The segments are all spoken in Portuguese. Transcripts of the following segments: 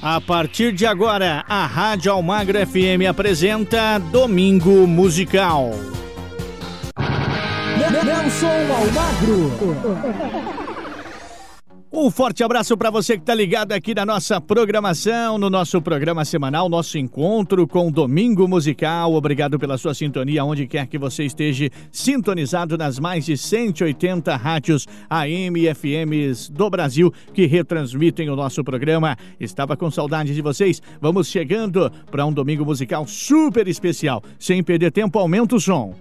A partir de agora, a Rádio Almagro FM apresenta Domingo Musical. Nelson Almagro. Um forte abraço para você que está ligado aqui na nossa programação, no nosso programa semanal, nosso encontro com Domingo Musical. Obrigado pela sua sintonia, onde quer que você esteja sintonizado nas mais de 180 rádios AM e FMs do Brasil que retransmitem o nosso programa. Estava com saudade de vocês. Vamos chegando para um Domingo Musical super especial. Sem perder tempo, aumenta o som.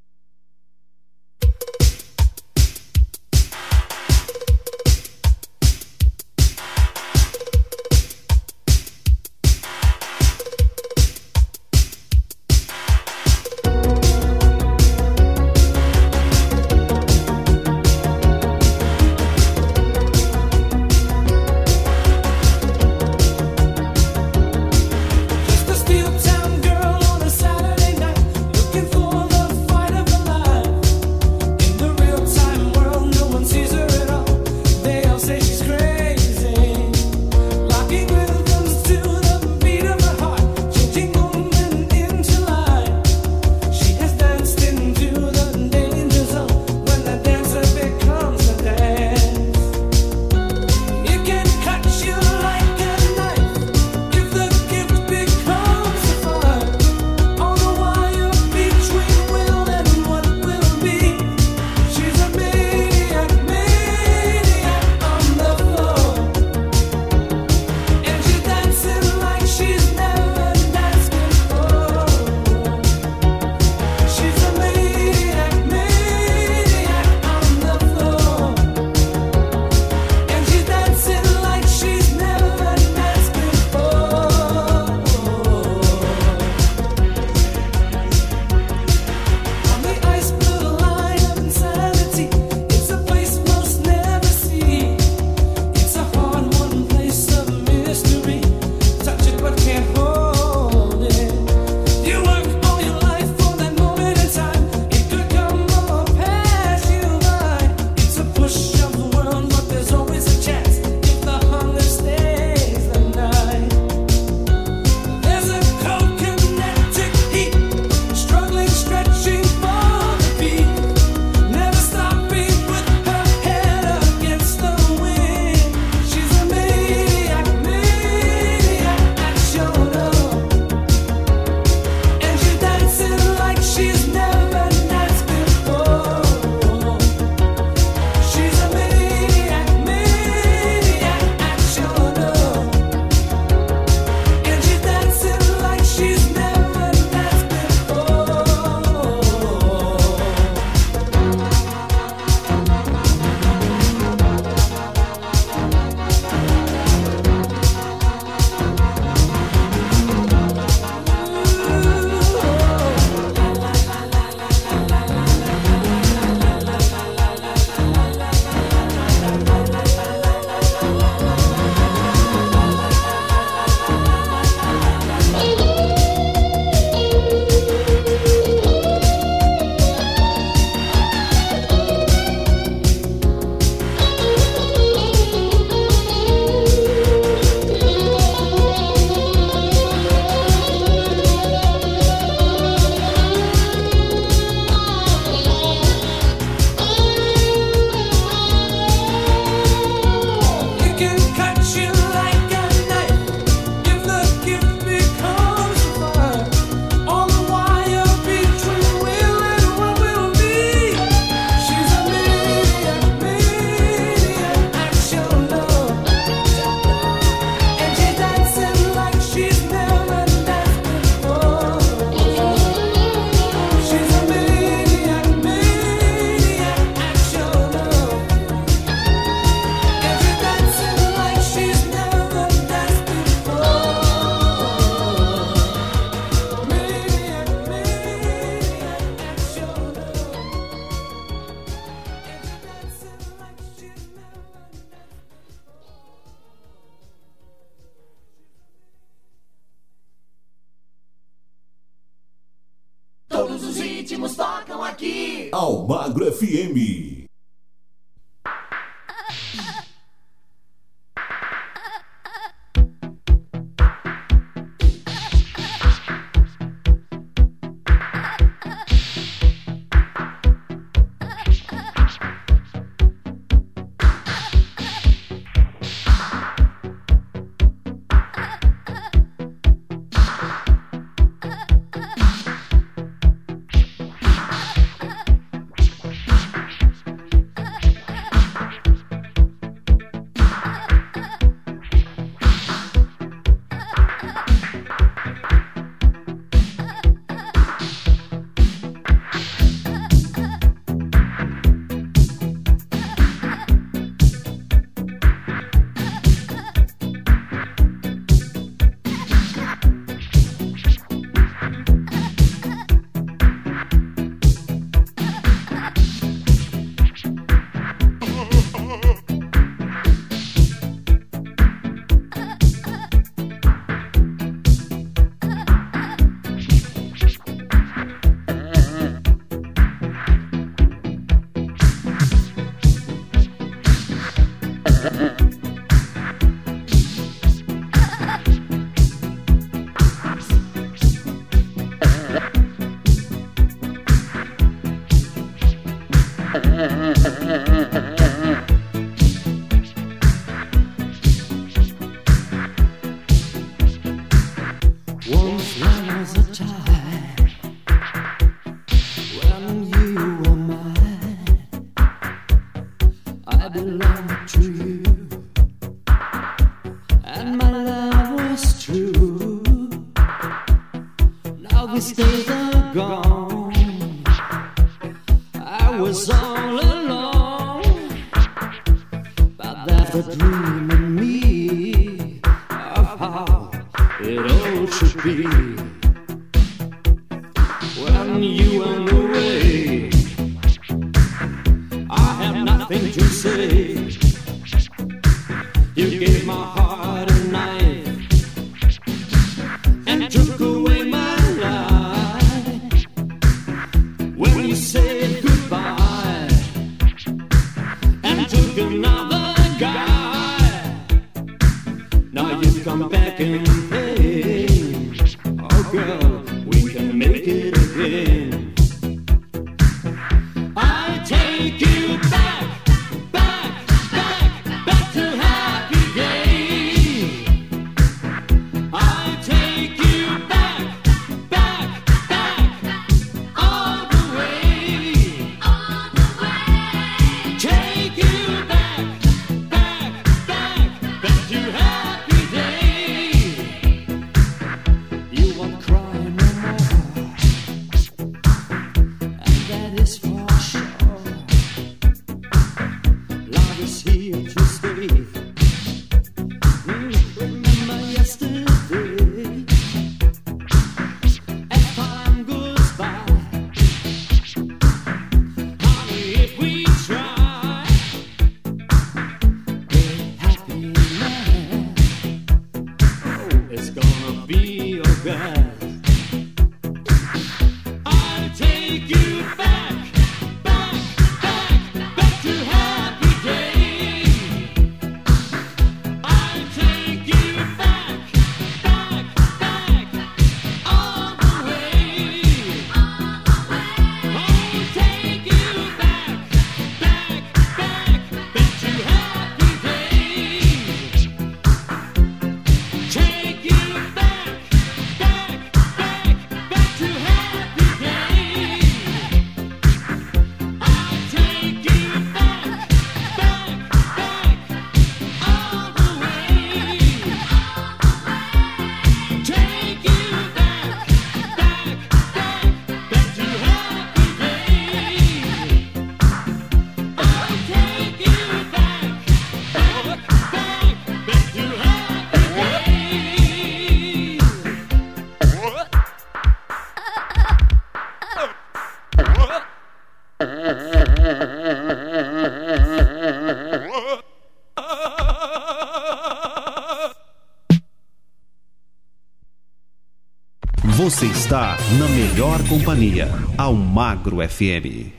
Melhor companhia, ao Magro FM.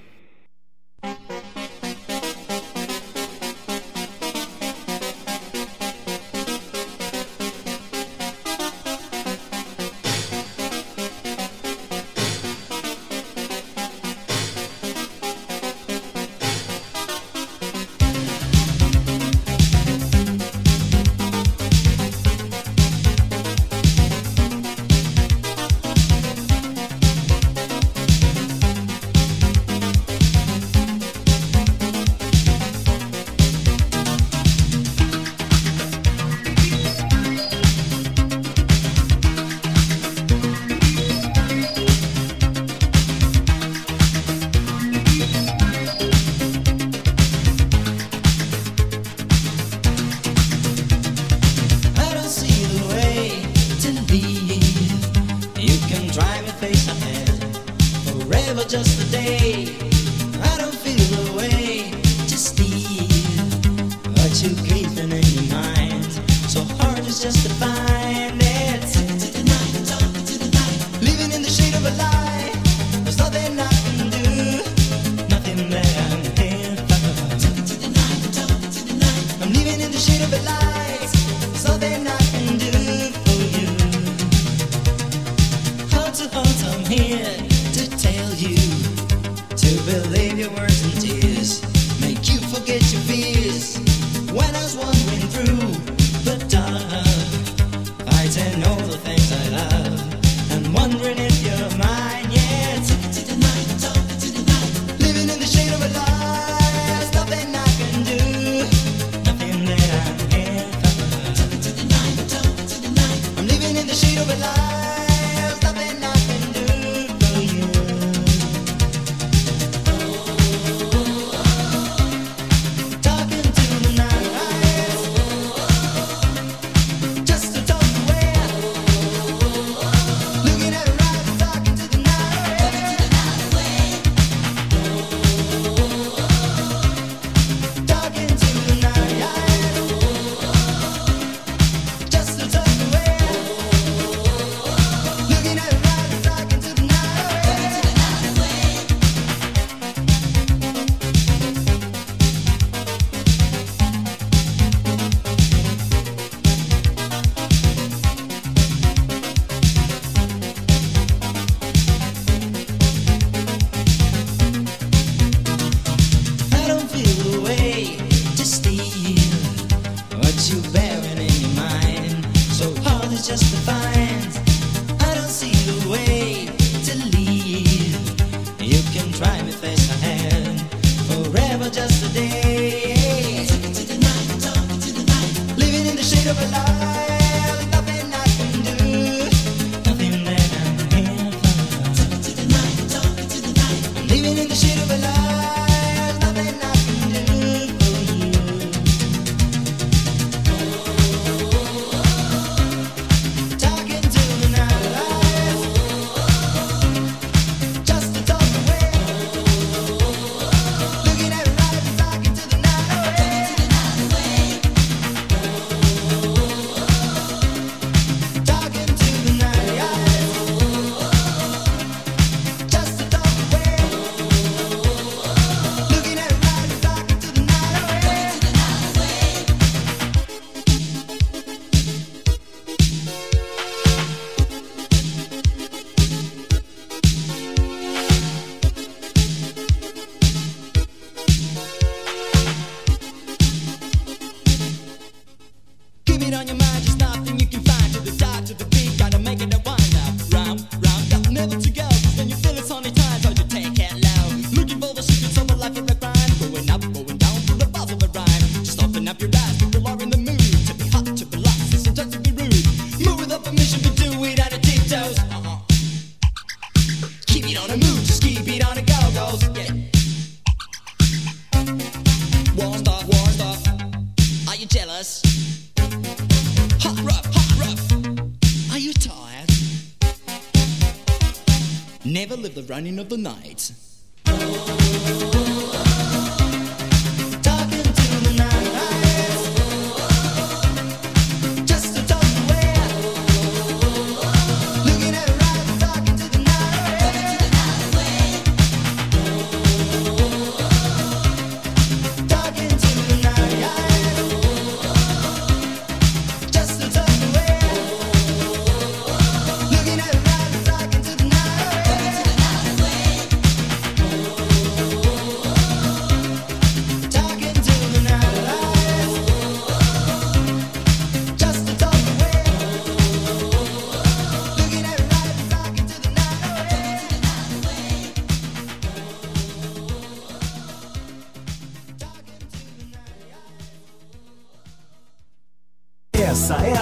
Running of the night.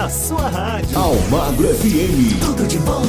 na sua rádio. Almagro FM. Tudo de bom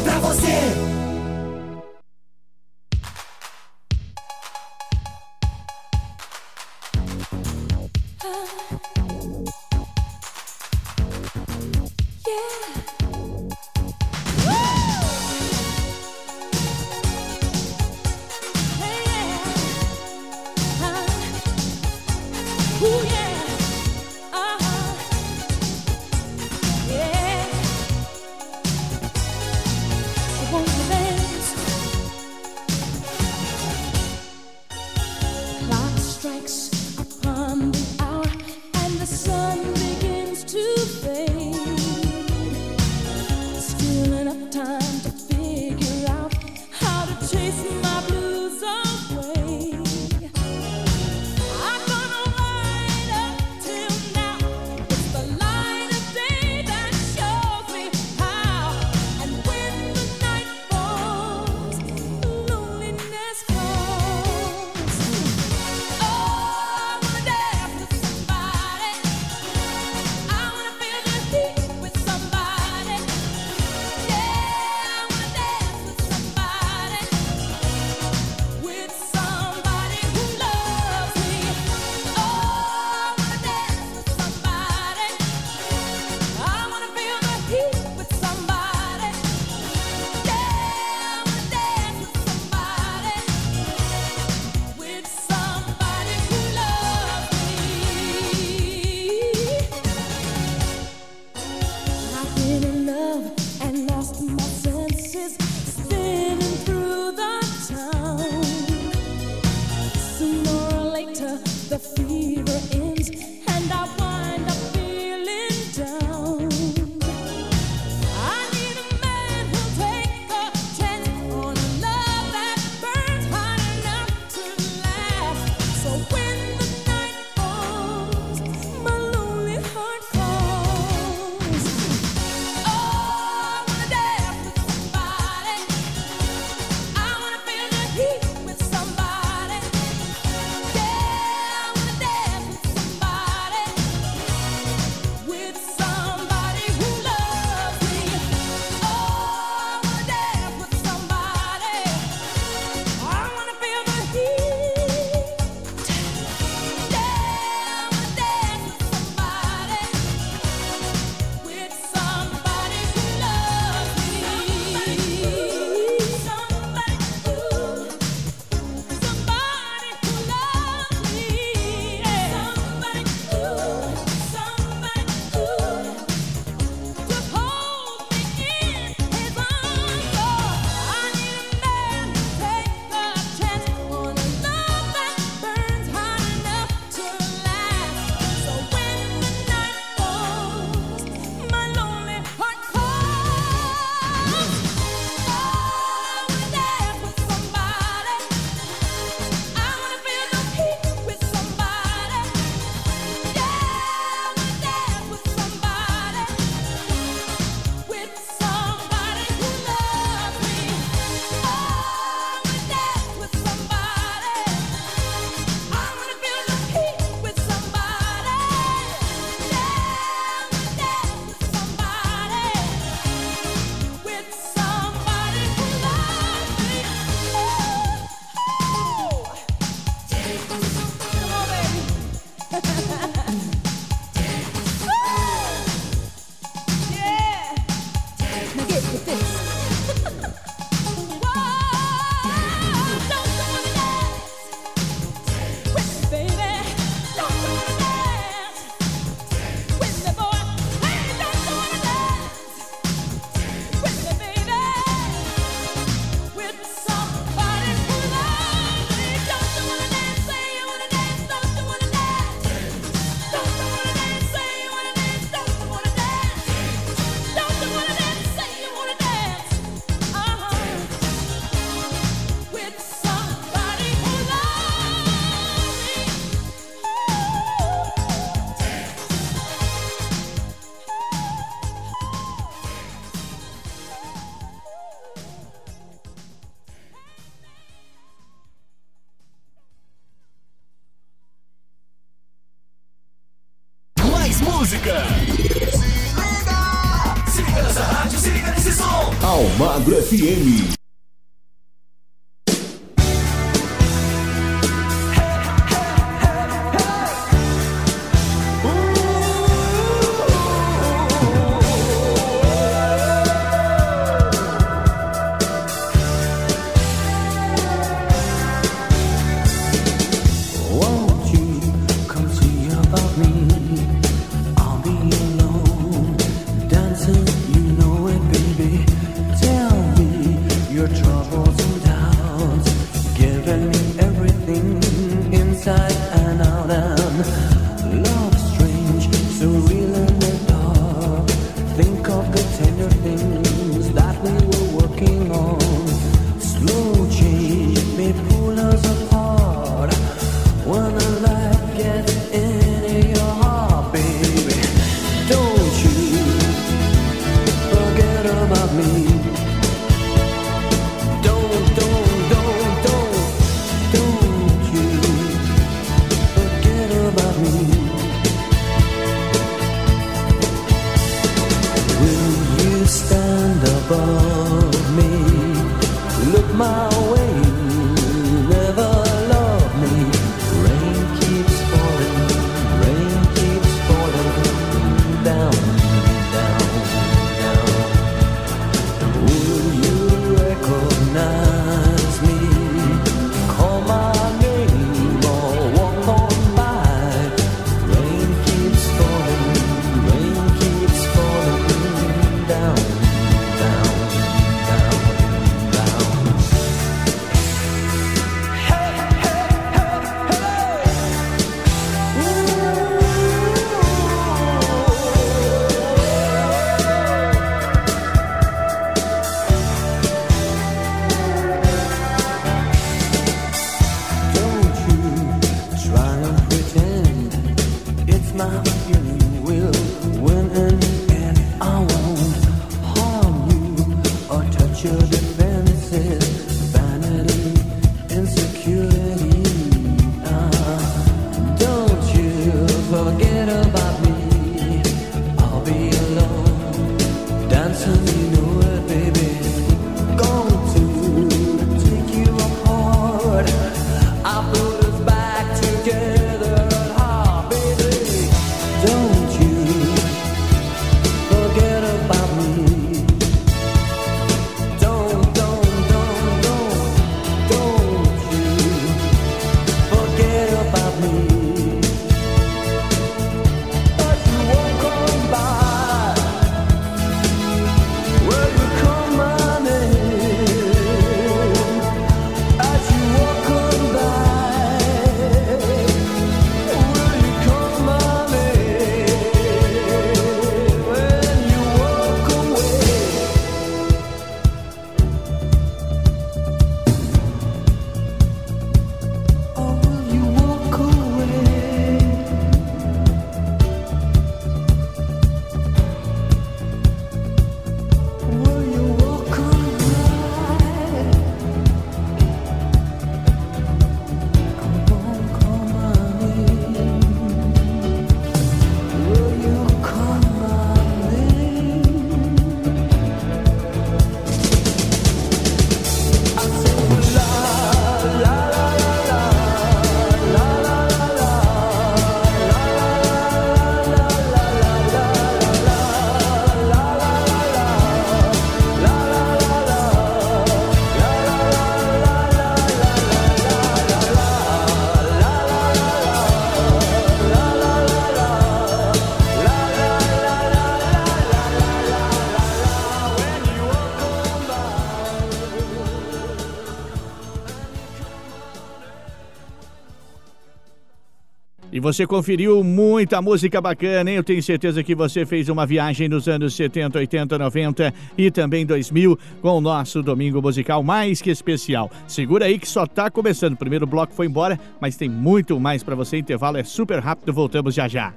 você conferiu muita música bacana, hein? Eu tenho certeza que você fez uma viagem nos anos 70, 80, 90 e também 2000 com o nosso domingo musical mais que especial. Segura aí que só tá começando. O primeiro bloco foi embora, mas tem muito mais para você. Intervalo é super rápido, voltamos já já.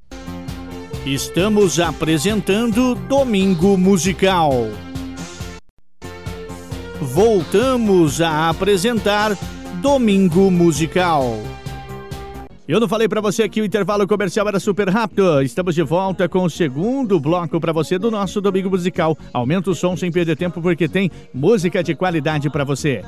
Estamos apresentando Domingo Musical. Voltamos a apresentar Domingo Musical. Eu não falei para você que o intervalo comercial era super rápido. Estamos de volta com o segundo bloco para você do nosso domingo musical. Aumenta o som sem perder tempo porque tem música de qualidade para você.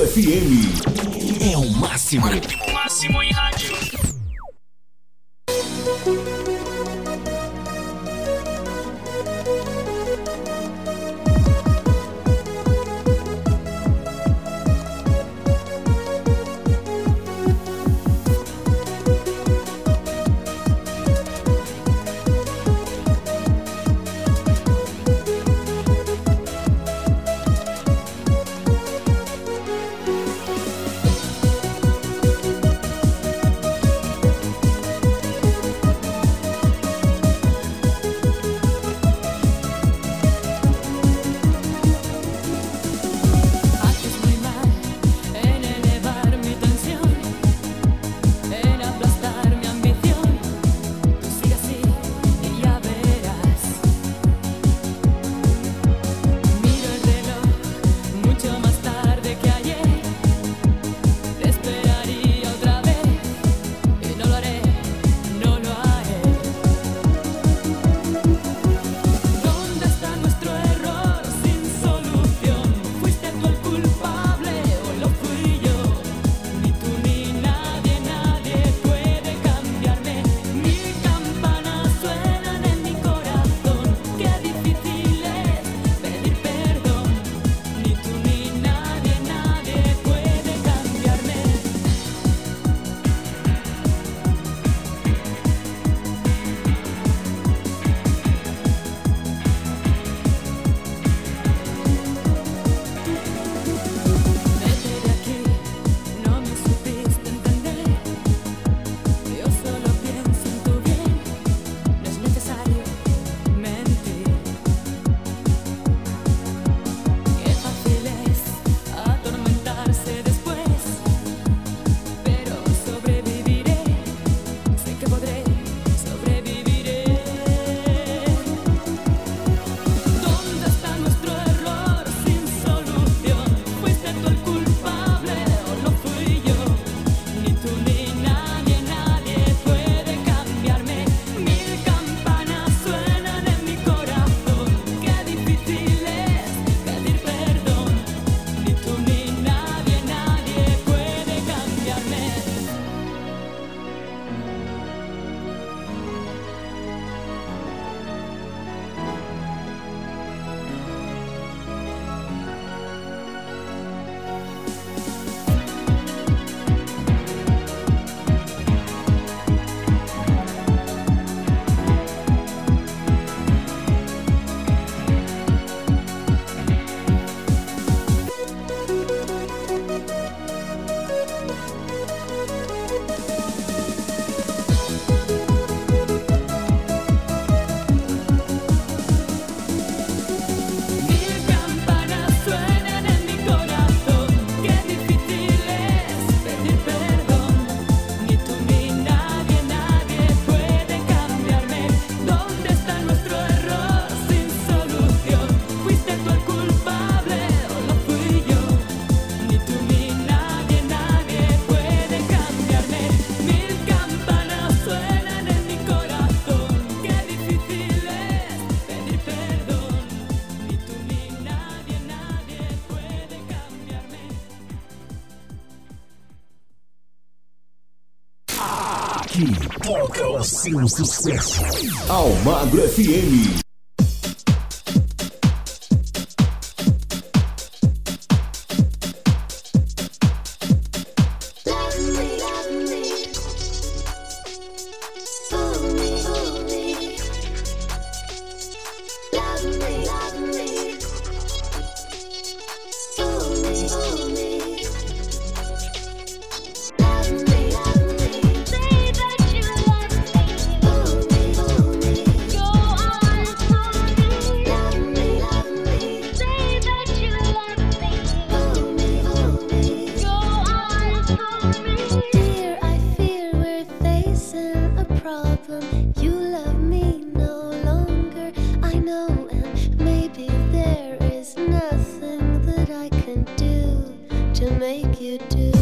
FM. É o máximo. seu sucesso. Almagro FM. make you do.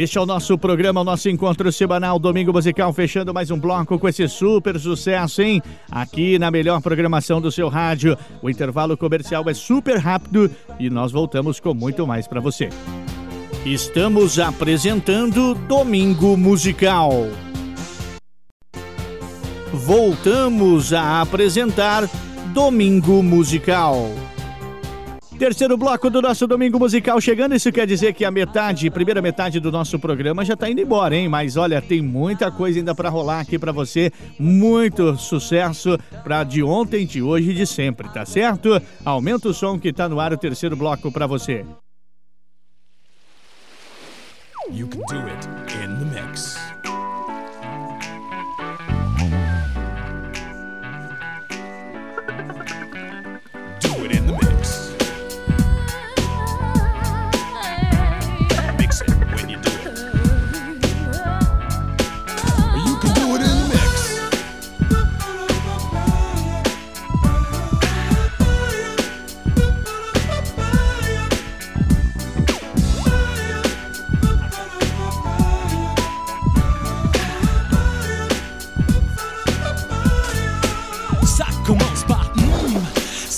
Este é o nosso programa, o nosso encontro semanal, Domingo Musical, fechando mais um bloco com esse super sucesso, hein? Aqui na melhor programação do seu rádio. O intervalo comercial é super rápido e nós voltamos com muito mais para você. Estamos apresentando Domingo Musical. Voltamos a apresentar Domingo Musical. Terceiro bloco do nosso Domingo Musical chegando. Isso quer dizer que a metade, primeira metade do nosso programa já tá indo embora, hein? Mas olha, tem muita coisa ainda para rolar aqui para você. Muito sucesso para de ontem, de hoje e de sempre, tá certo? Aumenta o som que tá no ar o terceiro bloco para você. You can do it in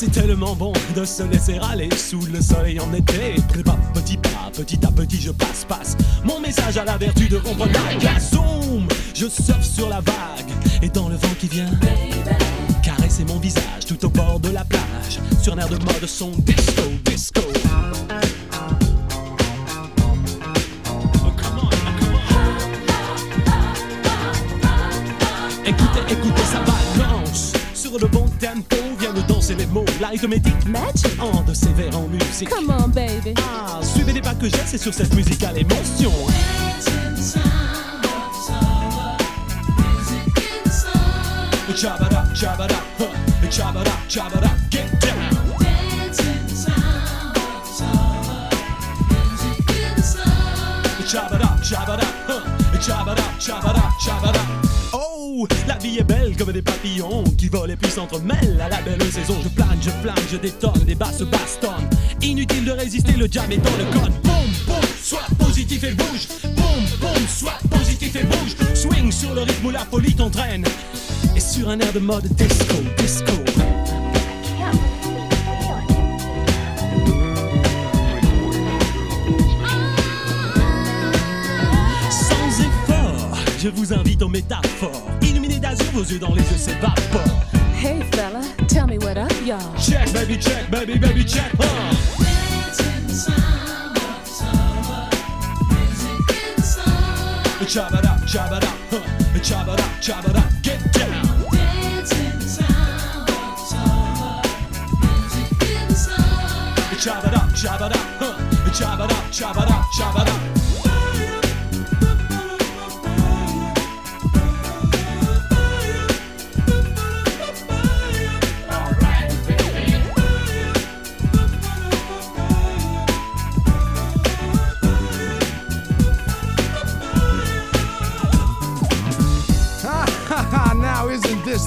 C'est tellement bon de se laisser aller sous le soleil en été. Petit pas, petit pas, petit à petit je passe, passe. Mon message à la vertu de comprendre la. Zoom, Je surfe sur la vague et dans le vent qui vient. Caresser mon visage tout au bord de la plage. Sur un air de mode son disco, disco. Écoutez, écoutez, ça balance Le bon tempo, vient de danser les mots. L'arithmétique match en de sévère en musique. Come on, baby. Ah, suivez les pas que j'ai, c'est sur cette musicale émotion Chabada, chabada, huh, chabada, chabada, get down. Chabada, chabada, huh, chabada, chabada, chabada La vie est belle comme des papillons qui volent et puis s'entremêlent à la belle saison. Je plane, je plane, je détonne, des basses bastonnent. Inutile de résister, le jam est dans le code. Boum, boum, sois positif et bouge. Boum, boum, sois positif et bouge. Swing sur le rythme où la folie t'entraîne. Et sur un air de mode disco, disco. Sans effort, je vous invite aux métaphores. aux yeux dans les yeux, c'est pas Hey fella, tell me what up, y'all. Check, baby, check, baby, baby, check, huh? Chop it up, chop it up, huh? Chop it up, chop it up, get down. Chop it up, chop it up, huh? Chop it up, chop it up, chop it up.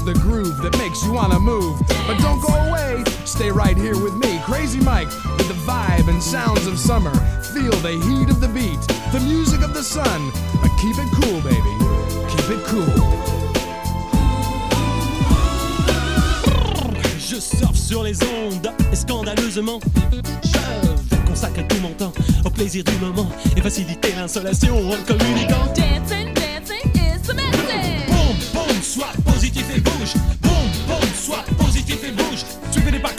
Chabada, makes you wanna move. But don't go away, stay right here with me. Crazy Mike with the vibe and sounds of summer. Feel the heat of the beat, the music of the sun. But keep it cool, baby. Keep it cool. Je surfe sur les ondes et scandaleusement je vais consacrer tout mon temps au plaisir du moment et faciliter l'insolation en communiquant. Dancing, dancing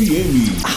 FM.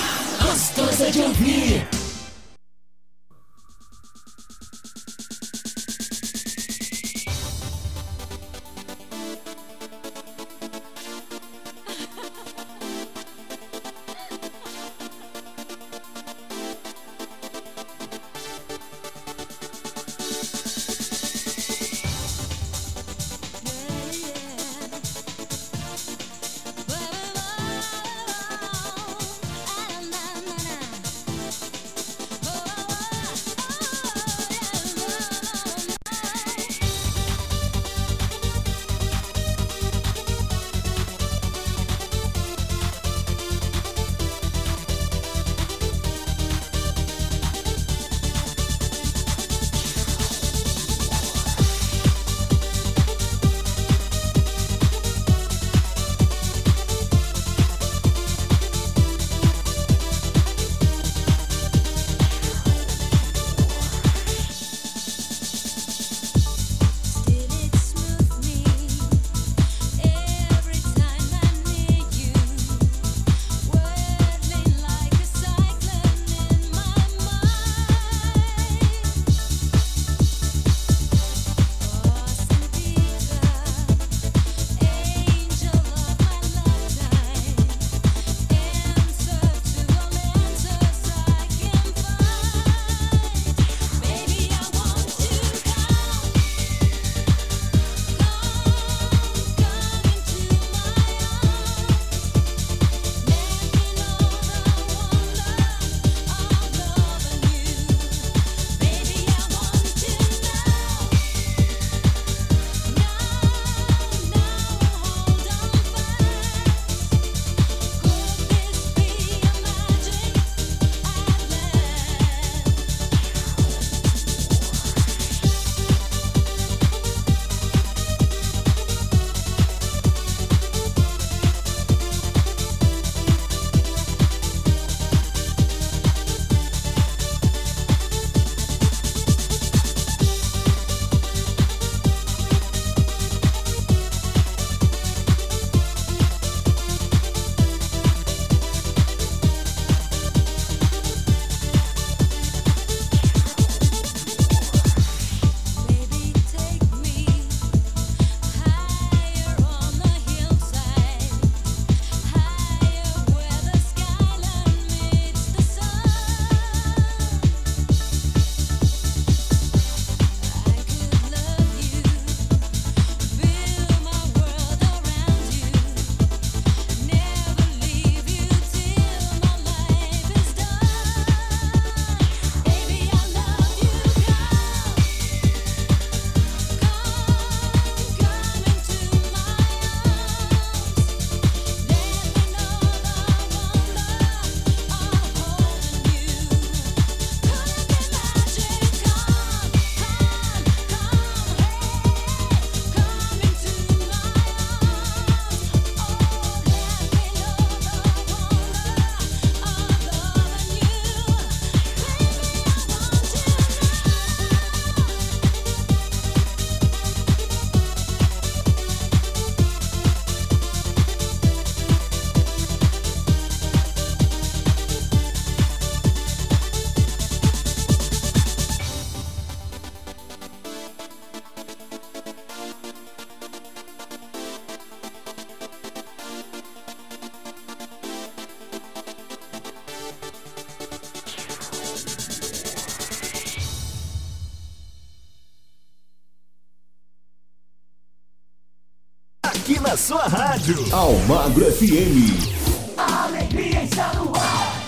Rádio. Almagro FM. Alegria está no ar.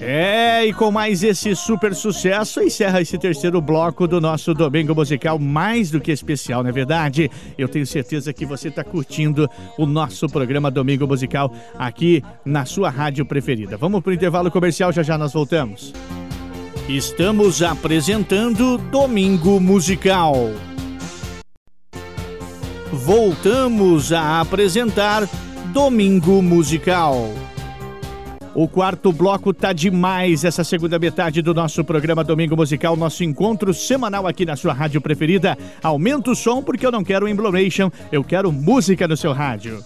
É, e com mais esse super sucesso, encerra esse terceiro bloco do nosso Domingo Musical, mais do que especial, não é verdade? Eu tenho certeza que você está curtindo o nosso programa Domingo Musical aqui na sua rádio preferida. Vamos para o intervalo comercial, já já nós voltamos. Estamos apresentando Domingo Musical. Voltamos a apresentar Domingo Musical. O quarto bloco tá demais essa segunda metade do nosso programa Domingo Musical, nosso encontro semanal aqui na sua rádio preferida. Aumenta o som porque eu não quero emblomation, eu quero música no seu rádio.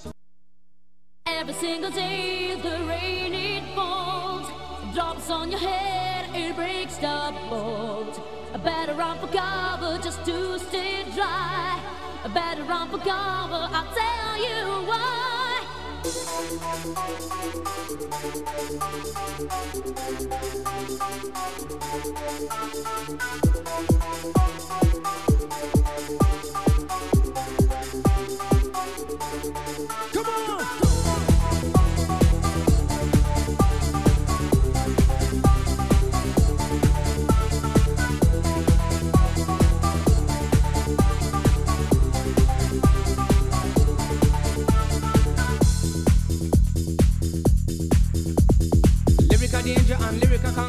Every single day for. I'll tell you why.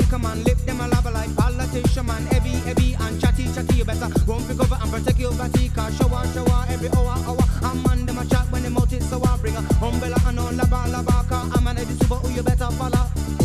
come on live them a lava like politician man. Heavy, heavy and chatty, chatty. You better run for cover and protect your body. Cause shower, shower every hour, hour. I'm man them a chat when they mouth it, so I bring a umbrella and all lava, lava. Cause I'm an edit super, who you better follow.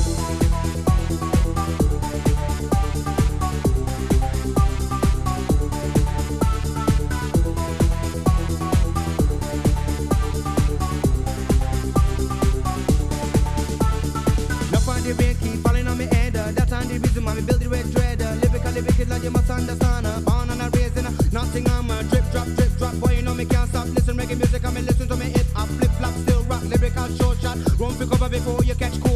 red, dread. Lyrically wicked, like you must understand. Born and raised in a nothing, I'm a drip, drop, drip, drop. Boy, you know me can't stop. Listen reggae music, I mean listen to me hip hop, flip flop, still rock. Lyrical short shot, run for cover before you catch cold.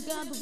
God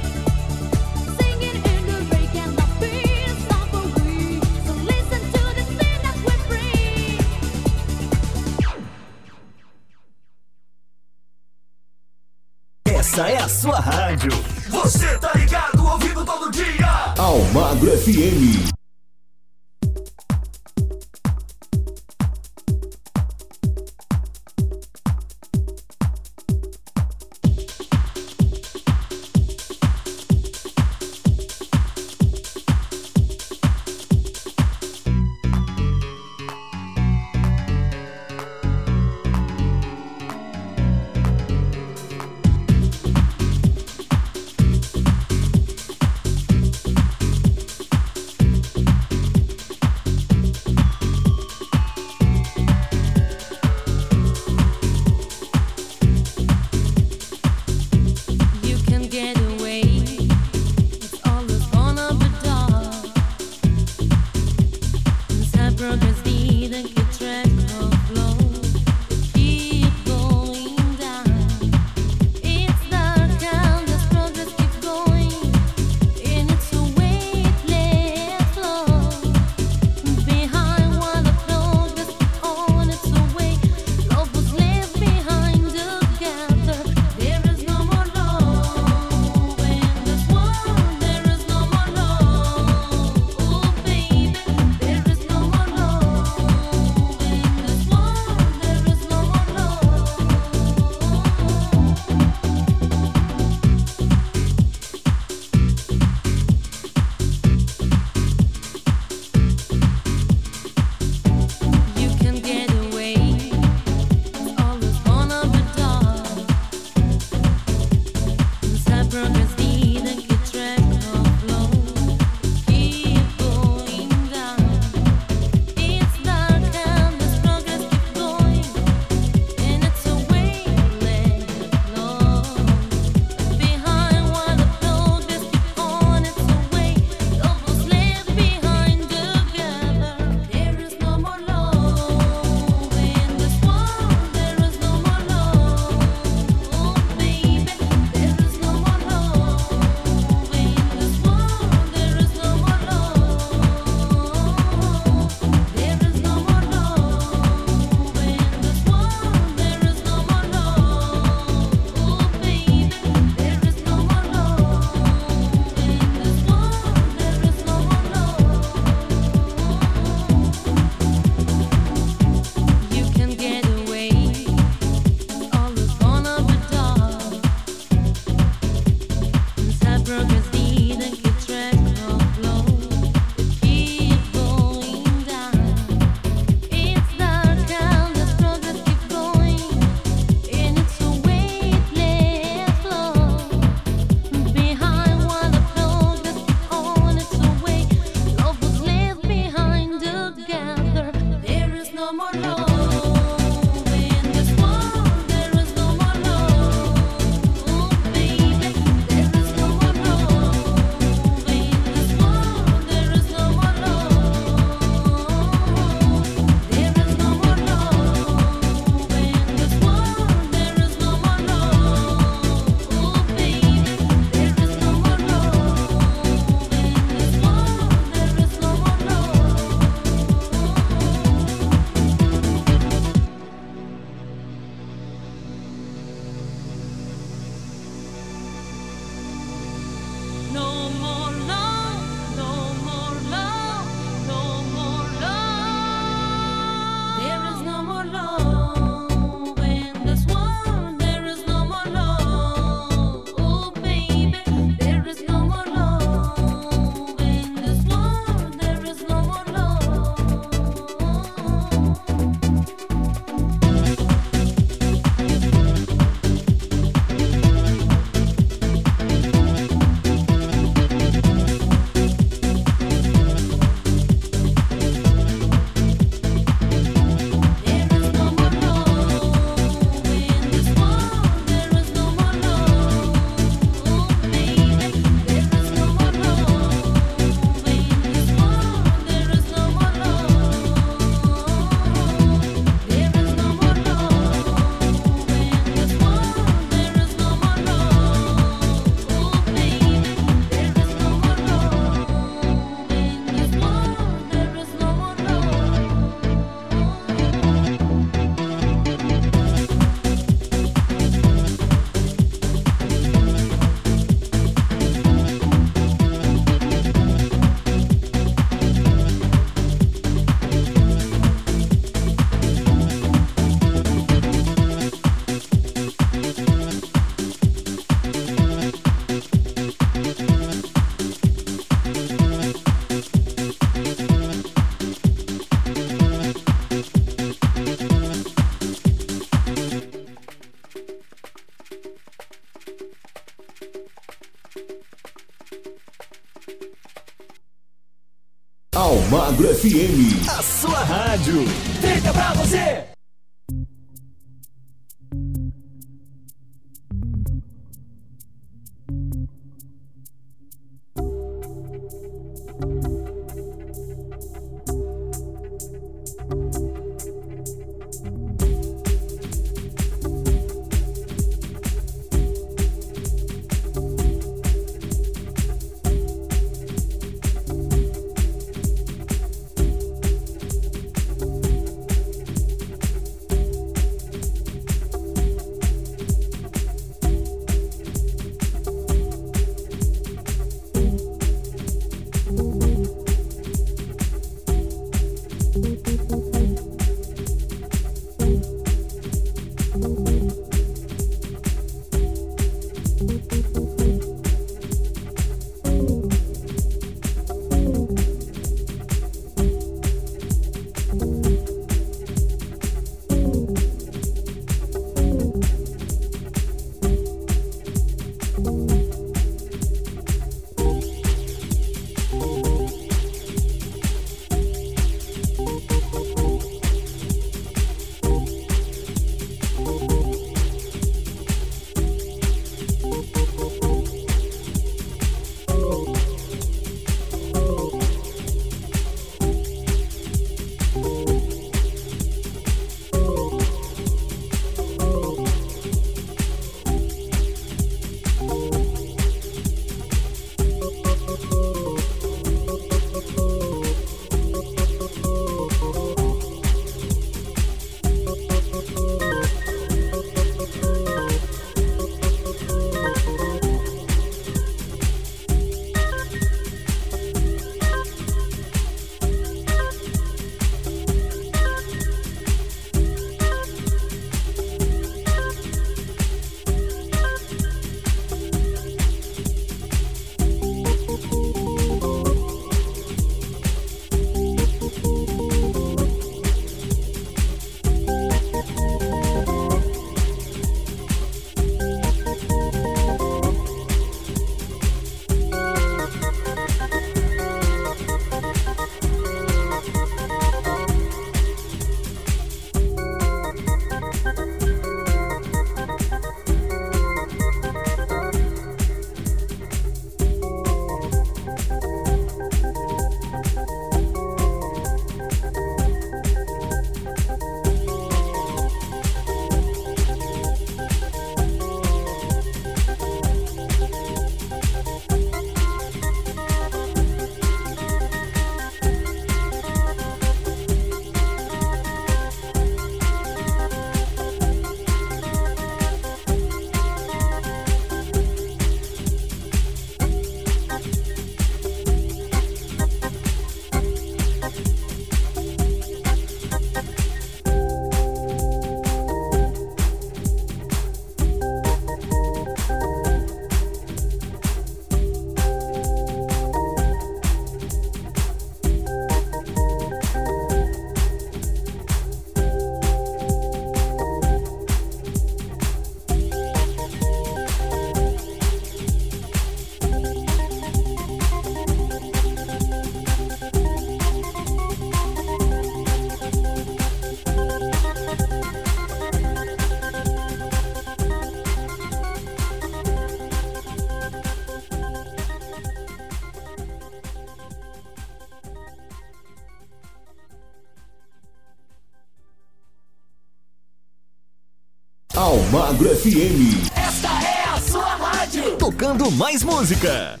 Almagro FM. Esta é a sua rádio. Tocando mais música.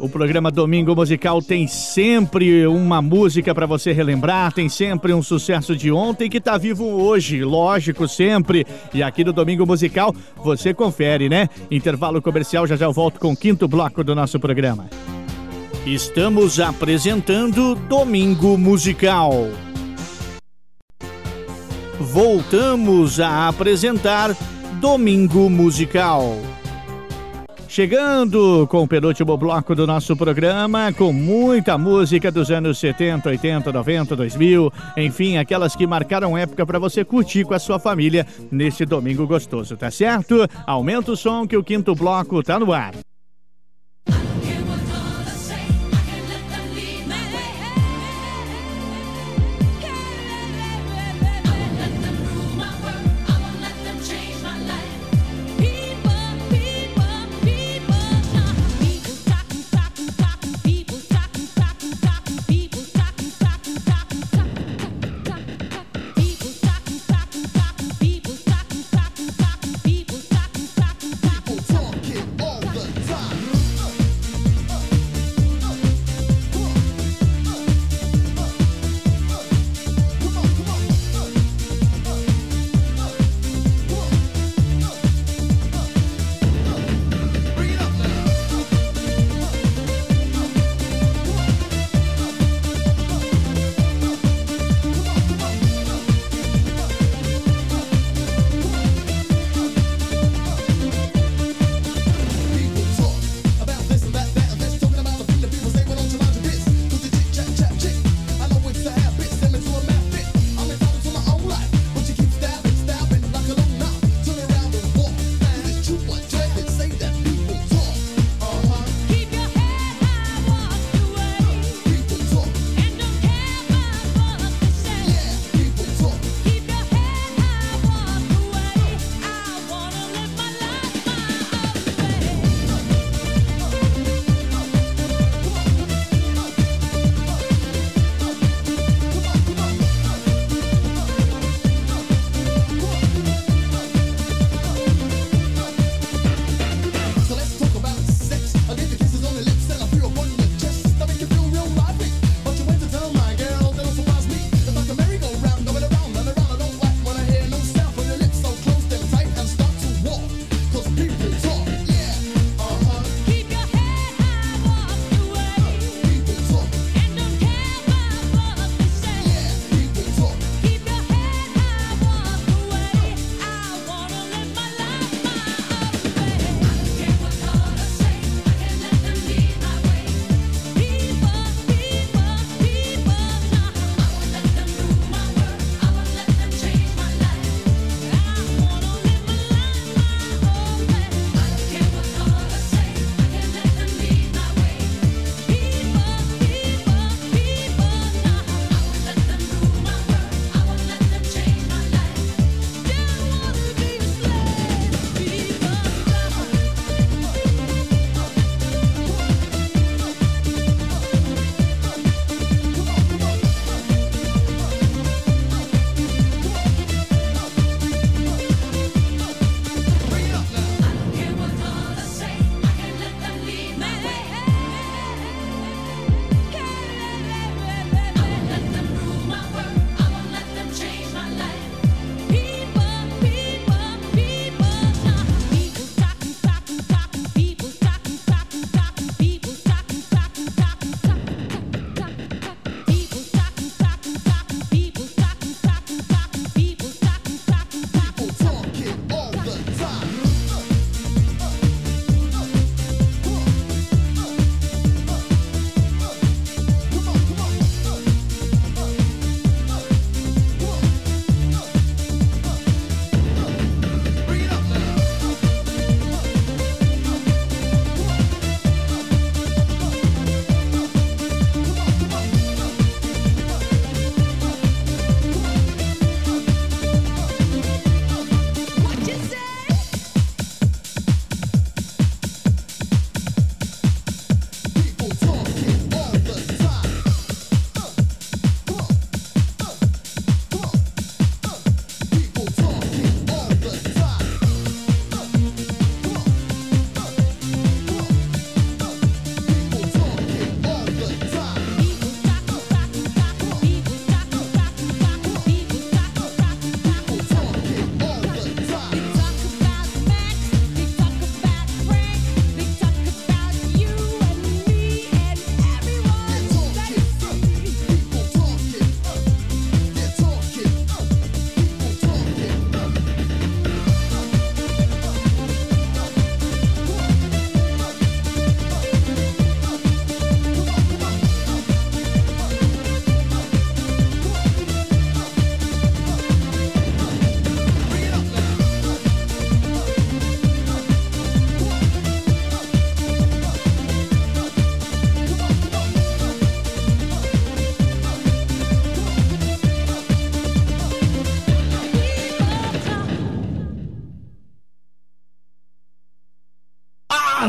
O programa Domingo Musical tem sempre uma música para você relembrar, tem sempre um sucesso de ontem que tá vivo hoje, lógico, sempre. E aqui no Domingo Musical você confere, né? Intervalo comercial, já já eu volto com o quinto bloco do nosso programa. Estamos apresentando Domingo Musical. Voltamos a apresentar Domingo Musical. Chegando com o penúltimo bloco do nosso programa, com muita música dos anos 70, 80, 90, 2000, enfim, aquelas que marcaram época para você curtir com a sua família nesse domingo gostoso, tá certo? Aumenta o som que o quinto bloco tá no ar.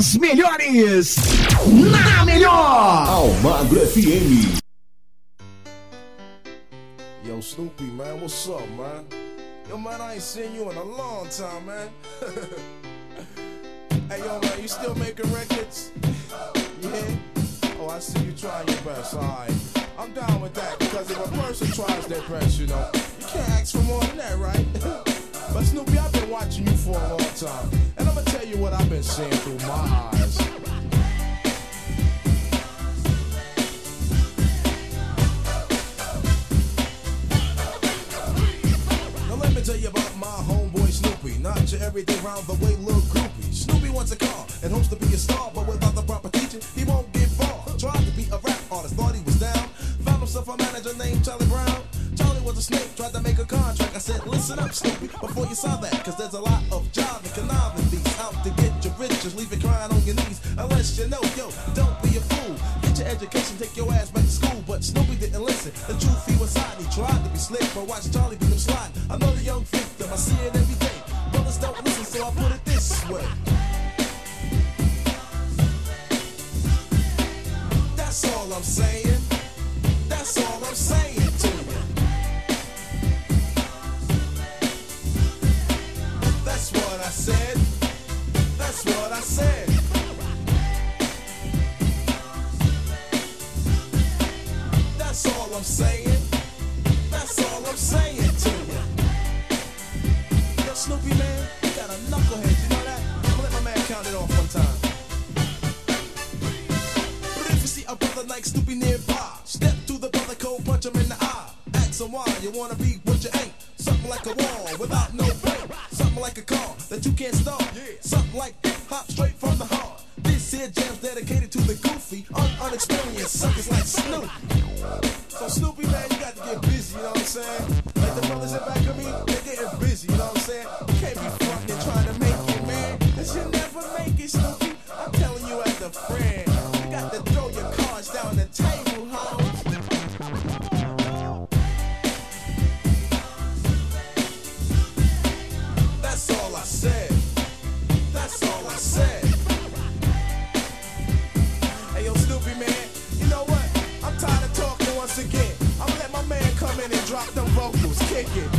As melhores na melhor. Almagro FM. Yo, Snoopy, man, what's up, man? Yo, man, I ain't seen you in a long time, man. hey, yo, man, you still making records? Yeah? Oh, I see you trying your best, alright. I'm down with that, because if a person tries their best, you know, you can't ask for more than that, right? but Snoopy, I've been watching you for a long time, and I'm gonna tell you what I've been seeing through my eyes. Now let me tell you about my homeboy Snoopy. Not your everyday round the way little groupie. Snoopy wants a car and hopes to be a star, but without the proper teaching, he won't get far. Tried to be a rap artist, thought he was down. Found himself a manager named Charlie Brown. Was a snake, tried to make a contract. I said, listen up, Snoopy, before you sign that, cause there's a lot of job and conniving thieves out to get your riches, leave you crying on your knees. Unless you know, yo, don't be a fool. Get your education, take your ass back to school. But Snoopy didn't listen. The truth he was hiding. He tried to be slick, but watch Charlie beat him sliding. Another young victim, I see it every day. Brothers don't listen, so I put it this way. That's all I'm saying. That's all I'm saying That's what I said. That's all I'm saying. That's all I'm saying to you. Yo, Snoopy man, you got a knucklehead, you know that? I'm let my man count it off one time. But if you see a brother like nearby, step the brother code, punch him in the eye. Ask him why you wanna be what you ain't. Something like a wall without no break. Like a car that you can't start. Something like hip hop straight from the heart. This here jam's dedicated to the goofy, un- unexperienced suckers like Snoop. So Snoopy man, you got to get busy, you know what I'm saying? Like the brothers in back of me, they're getting busy, you know what I'm saying? You can't be frontin' trying to make it, man. Cause you never make it, Snoopy. I'm telling you as a friend. You got to throw your cards down the table, vocals. Kick it.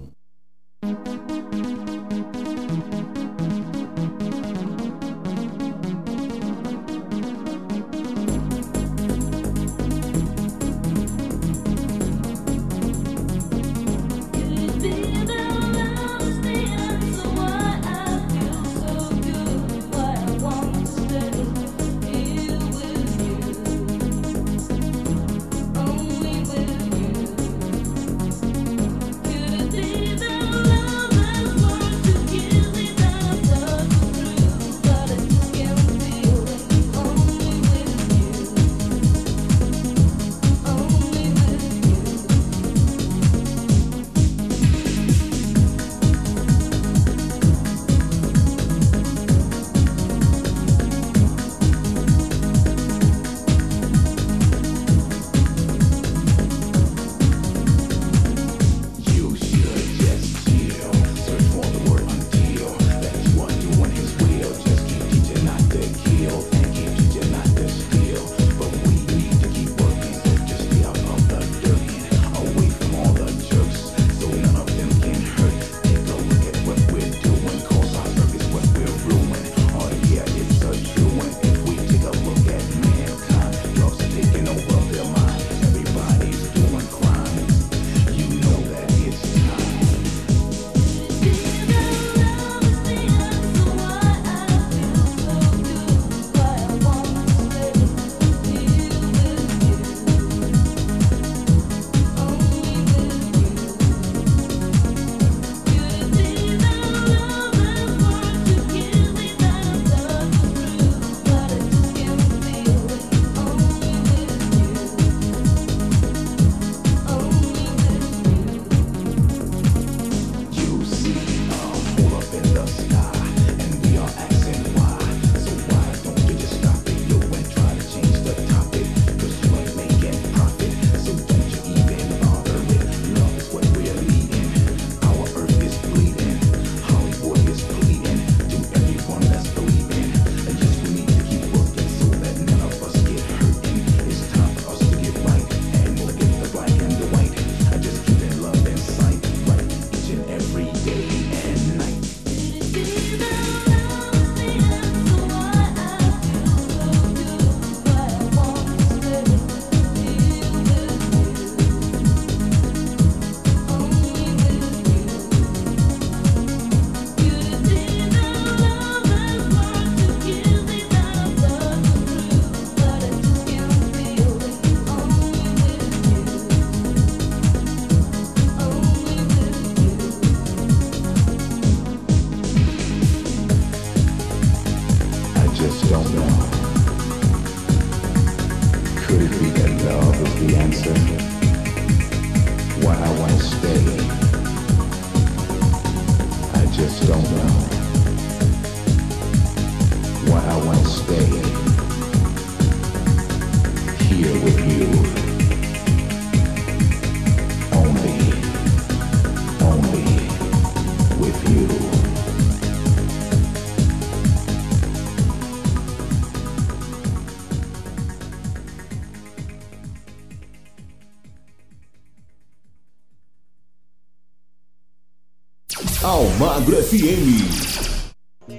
Almagro FM.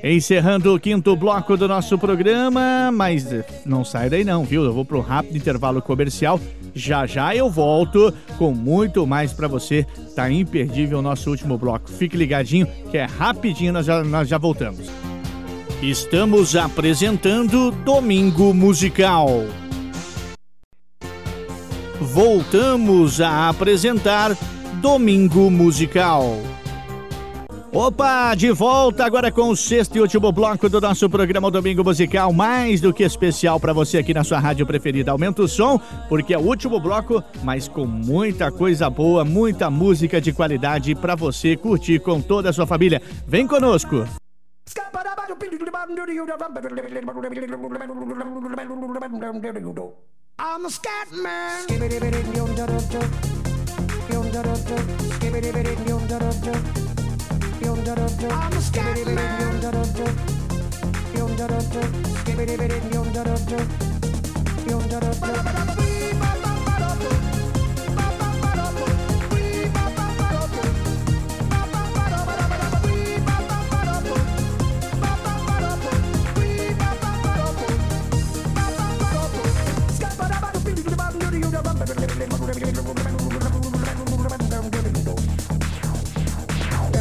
Encerrando o quinto bloco do nosso programa, mas eh, não sai daí não, viu? Eu vou para um rápido intervalo comercial. Já já eu volto com muito mais para você. Tá imperdível o nosso último bloco. Fique ligadinho que é rapidinho, nós já, nós já voltamos. Estamos apresentando Domingo Musical. Voltamos a apresentar Domingo Musical. Opa, de volta agora com o sexto e último bloco do nosso programa Domingo Musical, mais do que especial para você aqui na sua rádio preferida. Aumenta o som, porque é o último bloco, mas com muita coisa boa, muita música de qualidade para você curtir com toda a sua família. Vem conosco. I'm a scat man. I'm a it,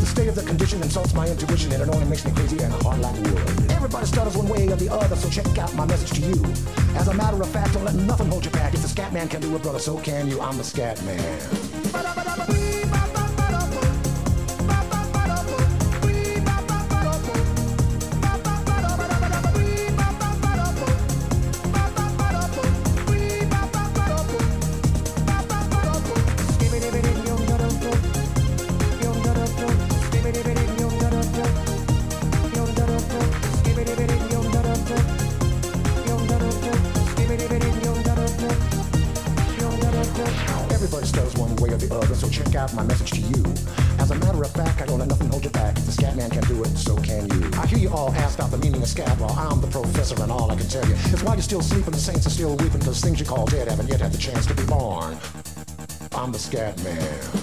The state of the condition insults my intuition and it only makes me crazy and a hard like wood. Everybody stutters one way or the other, so check out my message to you. As a matter of fact, don't let nothing hold you back. If the scat man can do it, brother, so can you. I'm the scat man. Things you call dead haven't yet had the chance to be born. I'm the scat man.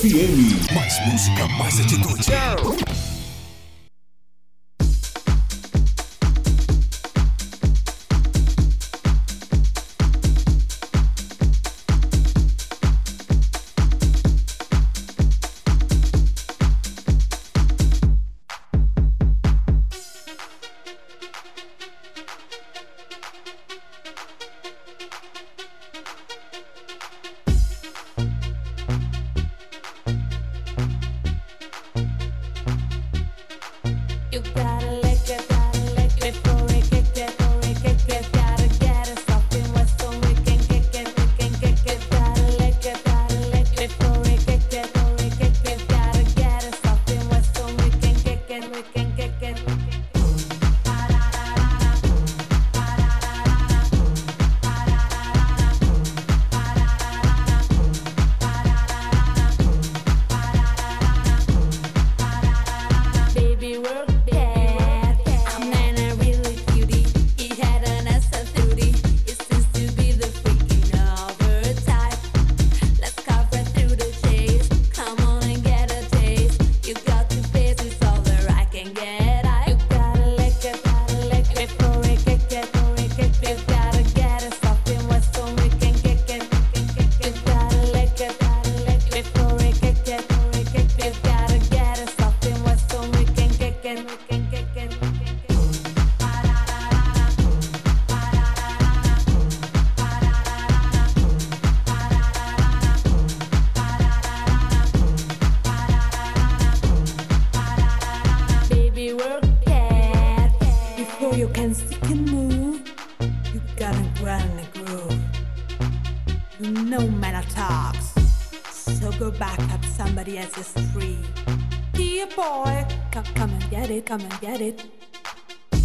FM. Mais música, mais atitude. Tree. Dear boy, come, come and get it, come and get it.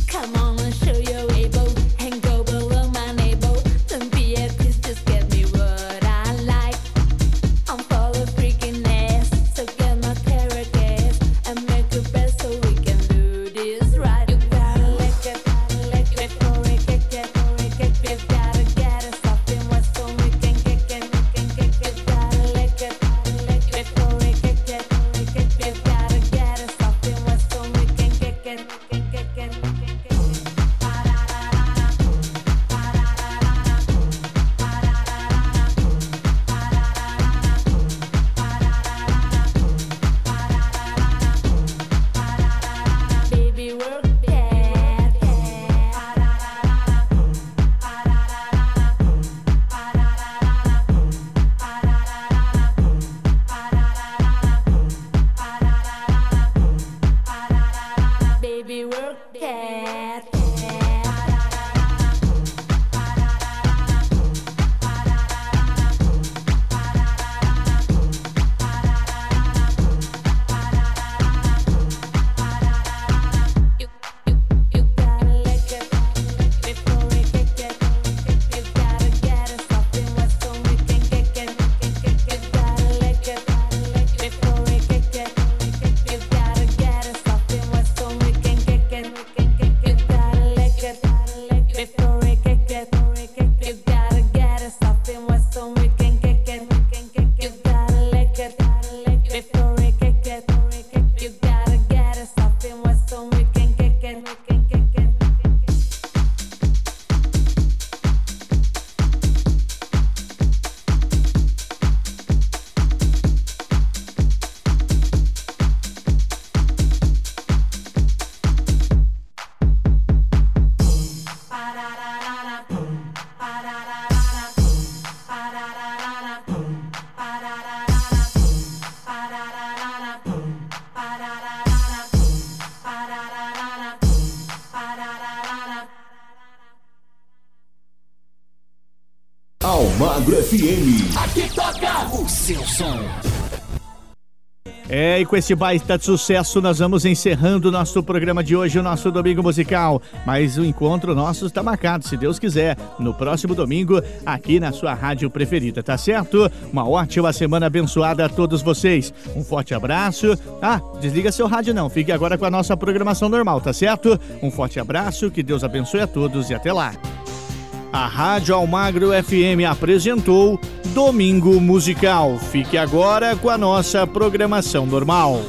Come on and show you're able and go below my neighbor. Don't be a kiss, just get com esse baita de sucesso, nós vamos encerrando o nosso programa de hoje, o nosso Domingo Musical. Mas o encontro nosso está marcado, se Deus quiser, no próximo domingo, aqui na sua rádio preferida, tá certo? Uma ótima semana abençoada a todos vocês. Um forte abraço. Ah, desliga seu rádio não, fique agora com a nossa programação normal, tá certo? Um forte abraço, que Deus abençoe a todos e até lá. A Rádio Almagro FM apresentou Domingo Musical. Fique agora com a nossa programação normal.